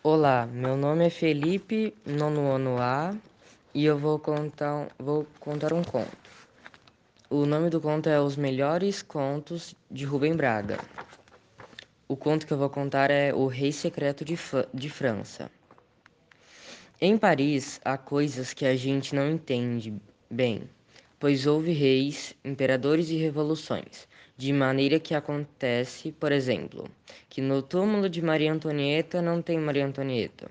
Olá, meu nome é Felipe, nono ano A, e eu vou contar, vou contar um conto. O nome do conto é Os Melhores Contos de Rubem Braga. O conto que eu vou contar é O Rei Secreto de, de França. Em Paris há coisas que a gente não entende bem, pois houve reis, imperadores e revoluções, de maneira que acontece, por exemplo, que no túmulo de Maria Antonieta não tem Maria Antonieta.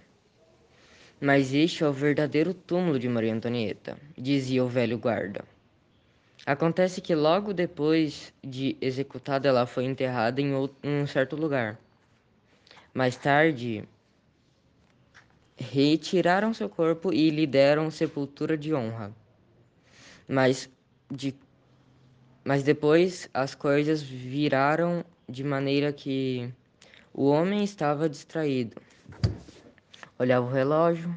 Mas este é o verdadeiro túmulo de Maria Antonieta, dizia o velho guarda. Acontece que logo depois de executada ela foi enterrada em, um certo lugar. Mais tarde, retiraram seu corpo e lhe deram sepultura de honra. Mas, de, mas depois as coisas viraram de maneira que o homem estava distraído. Olhava o relógio,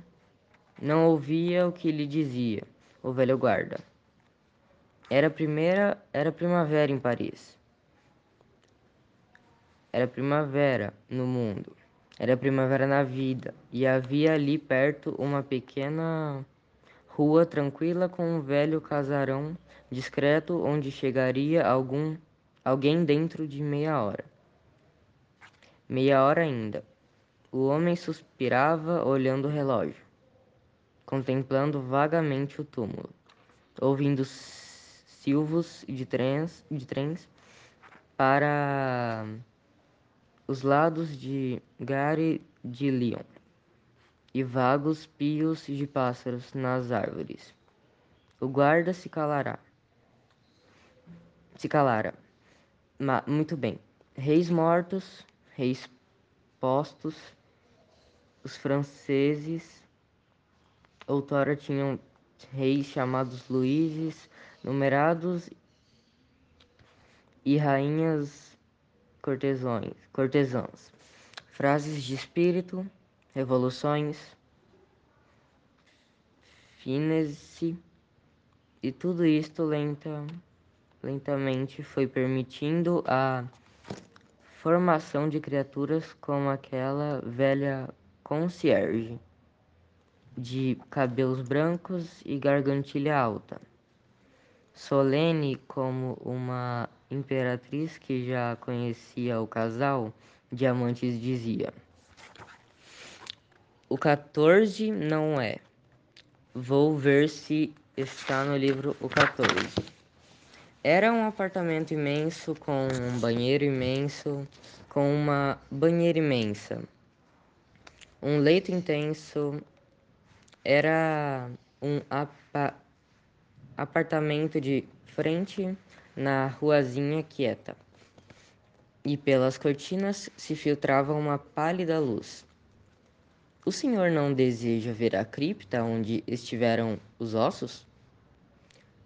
não ouvia o que lhe dizia o velho guarda. Era primeira, era primavera em Paris. Era primavera no mundo. Era primavera na vida. E havia ali perto uma pequena rua tranquila com um velho casarão discreto onde chegaria algum alguém dentro de meia hora. Meia hora ainda. O homem suspirava olhando o relógio, contemplando vagamente o túmulo, ouvindo silvos de trens, de trens para os lados de Gare de Lyon e vagos pios de pássaros nas árvores. O guarda se calará. Se calara. Ma muito bem. Reis mortos, reis postos, os franceses outrora tinham reis chamados Luíses, numerados e rainhas cortesões, cortesãs. Frases de espírito, revoluções, finesse e tudo isto lenta, lentamente foi permitindo a formação de criaturas como aquela velha concierge de cabelos brancos e gargantilha alta, solene como uma imperatriz que já conhecia o casal, Diamantes dizia. O 14 não é. Vou ver se está no livro o 14. Era um apartamento imenso com um banheiro imenso, com uma banheira imensa. Um leito intenso. Era um apa apartamento de frente na ruazinha quieta. E pelas cortinas se filtrava uma pálida luz. O senhor não deseja ver a cripta onde estiveram os ossos?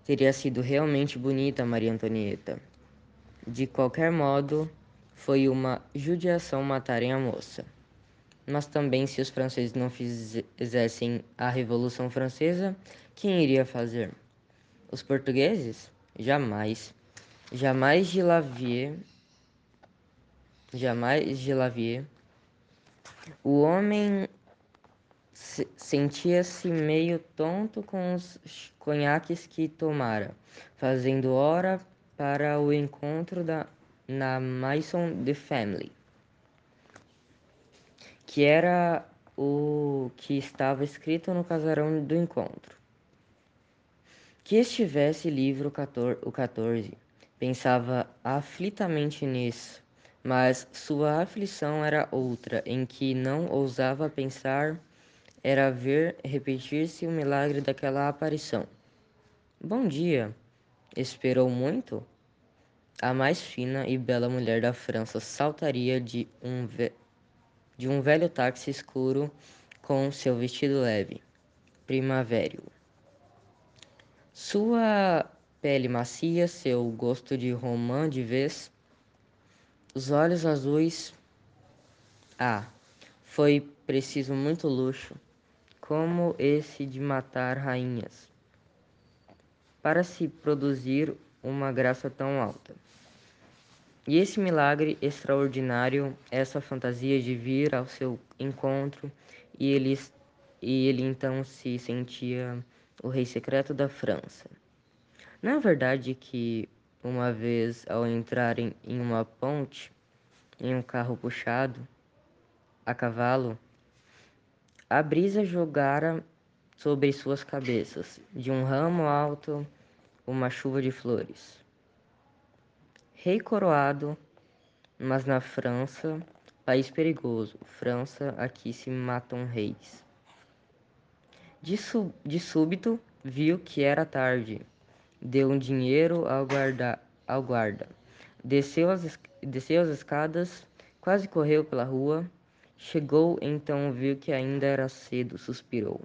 Teria sido realmente bonita Maria Antonieta. De qualquer modo, foi uma judiação matarem a moça. Mas também, se os franceses não fizessem a Revolução Francesa, quem iria fazer? Os portugueses? Jamais. Jamais de Lavier. Jamais de Lavier. O homem sentia-se meio tonto com os conhaques que tomara, fazendo hora para o encontro da, na Maison de Family, que era o que estava escrito no casarão do encontro. Que estivesse livre o 14, pensava aflitamente nisso, mas sua aflição era outra, em que não ousava pensar era ver repetir-se o milagre daquela aparição. Bom dia! Esperou muito? A mais fina e bela mulher da França saltaria de um, de um velho táxi escuro com seu vestido leve, primavério. Sua pele macia, seu gosto de romã de vez, os olhos azuis. Ah, foi preciso muito luxo como esse de matar rainhas, para se produzir uma graça tão alta. E esse milagre extraordinário, essa fantasia de vir ao seu encontro, e ele, e ele então se sentia o rei secreto da França. Não é verdade que uma vez ao entrarem em uma ponte, em um carro puxado a cavalo, a brisa jogara sobre suas cabeças, de um ramo alto, uma chuva de flores rei coroado, mas na França, país perigoso, França, aqui se matam reis. De, de súbito, viu que era tarde, deu um dinheiro ao guarda, ao guarda. Desceu as, desceu as escadas, quase correu pela rua, chegou, então viu que ainda era cedo, suspirou.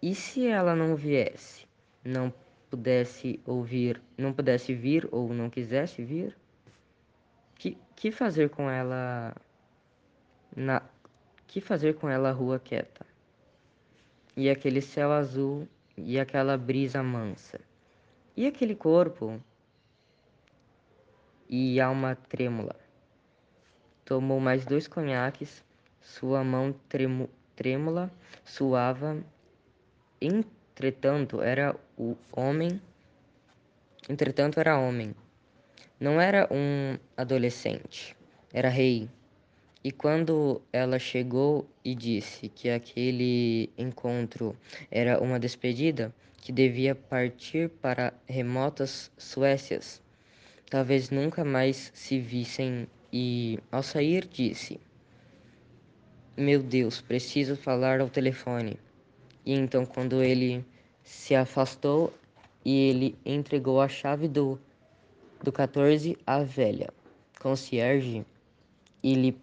E se ela não viesse? Não pudesse ouvir, não pudesse vir ou não quisesse vir, que, que fazer com ela na que fazer com ela rua quieta? E aquele céu azul e aquela brisa mansa. E aquele corpo e alma trêmula. Tomou mais dois conhaques, sua mão trêmula suava Entretanto, era o homem. Entretanto, era homem. Não era um adolescente, era rei. E quando ela chegou e disse que aquele encontro era uma despedida, que devia partir para remotas Suécias, talvez nunca mais se vissem, e ao sair disse: Meu Deus, preciso falar ao telefone. E então, quando ele se afastou e ele entregou a chave do, do 14 à velha concierge e lhe,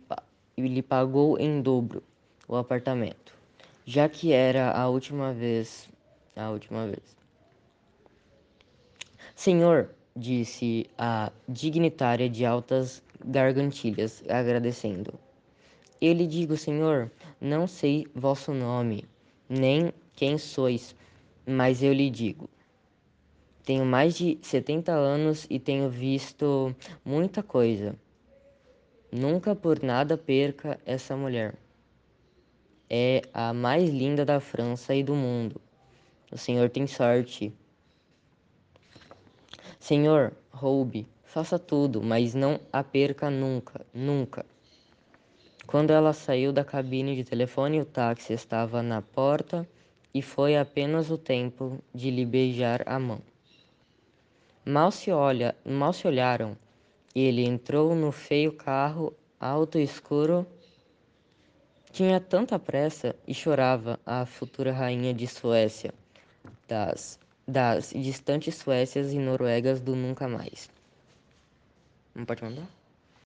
e lhe pagou em dobro o apartamento, já que era a última vez. A última vez. Senhor, disse a dignitária de altas gargantilhas, agradecendo. Ele digo, senhor, não sei vosso nome, nem quem sois, mas eu lhe digo. Tenho mais de 70 anos e tenho visto muita coisa. Nunca por nada perca essa mulher. É a mais linda da França e do mundo. O senhor tem sorte. Senhor, roube, faça tudo, mas não a perca nunca, nunca. Quando ela saiu da cabine de telefone, o táxi estava na porta e foi apenas o tempo de lhe beijar a mão. Mal se, olha, mal se olharam. Ele entrou no feio carro alto e escuro. Tinha tanta pressa e chorava a futura rainha de Suécia, das, das distantes Suécias e Noruegas do nunca mais. ¿Un pachamama?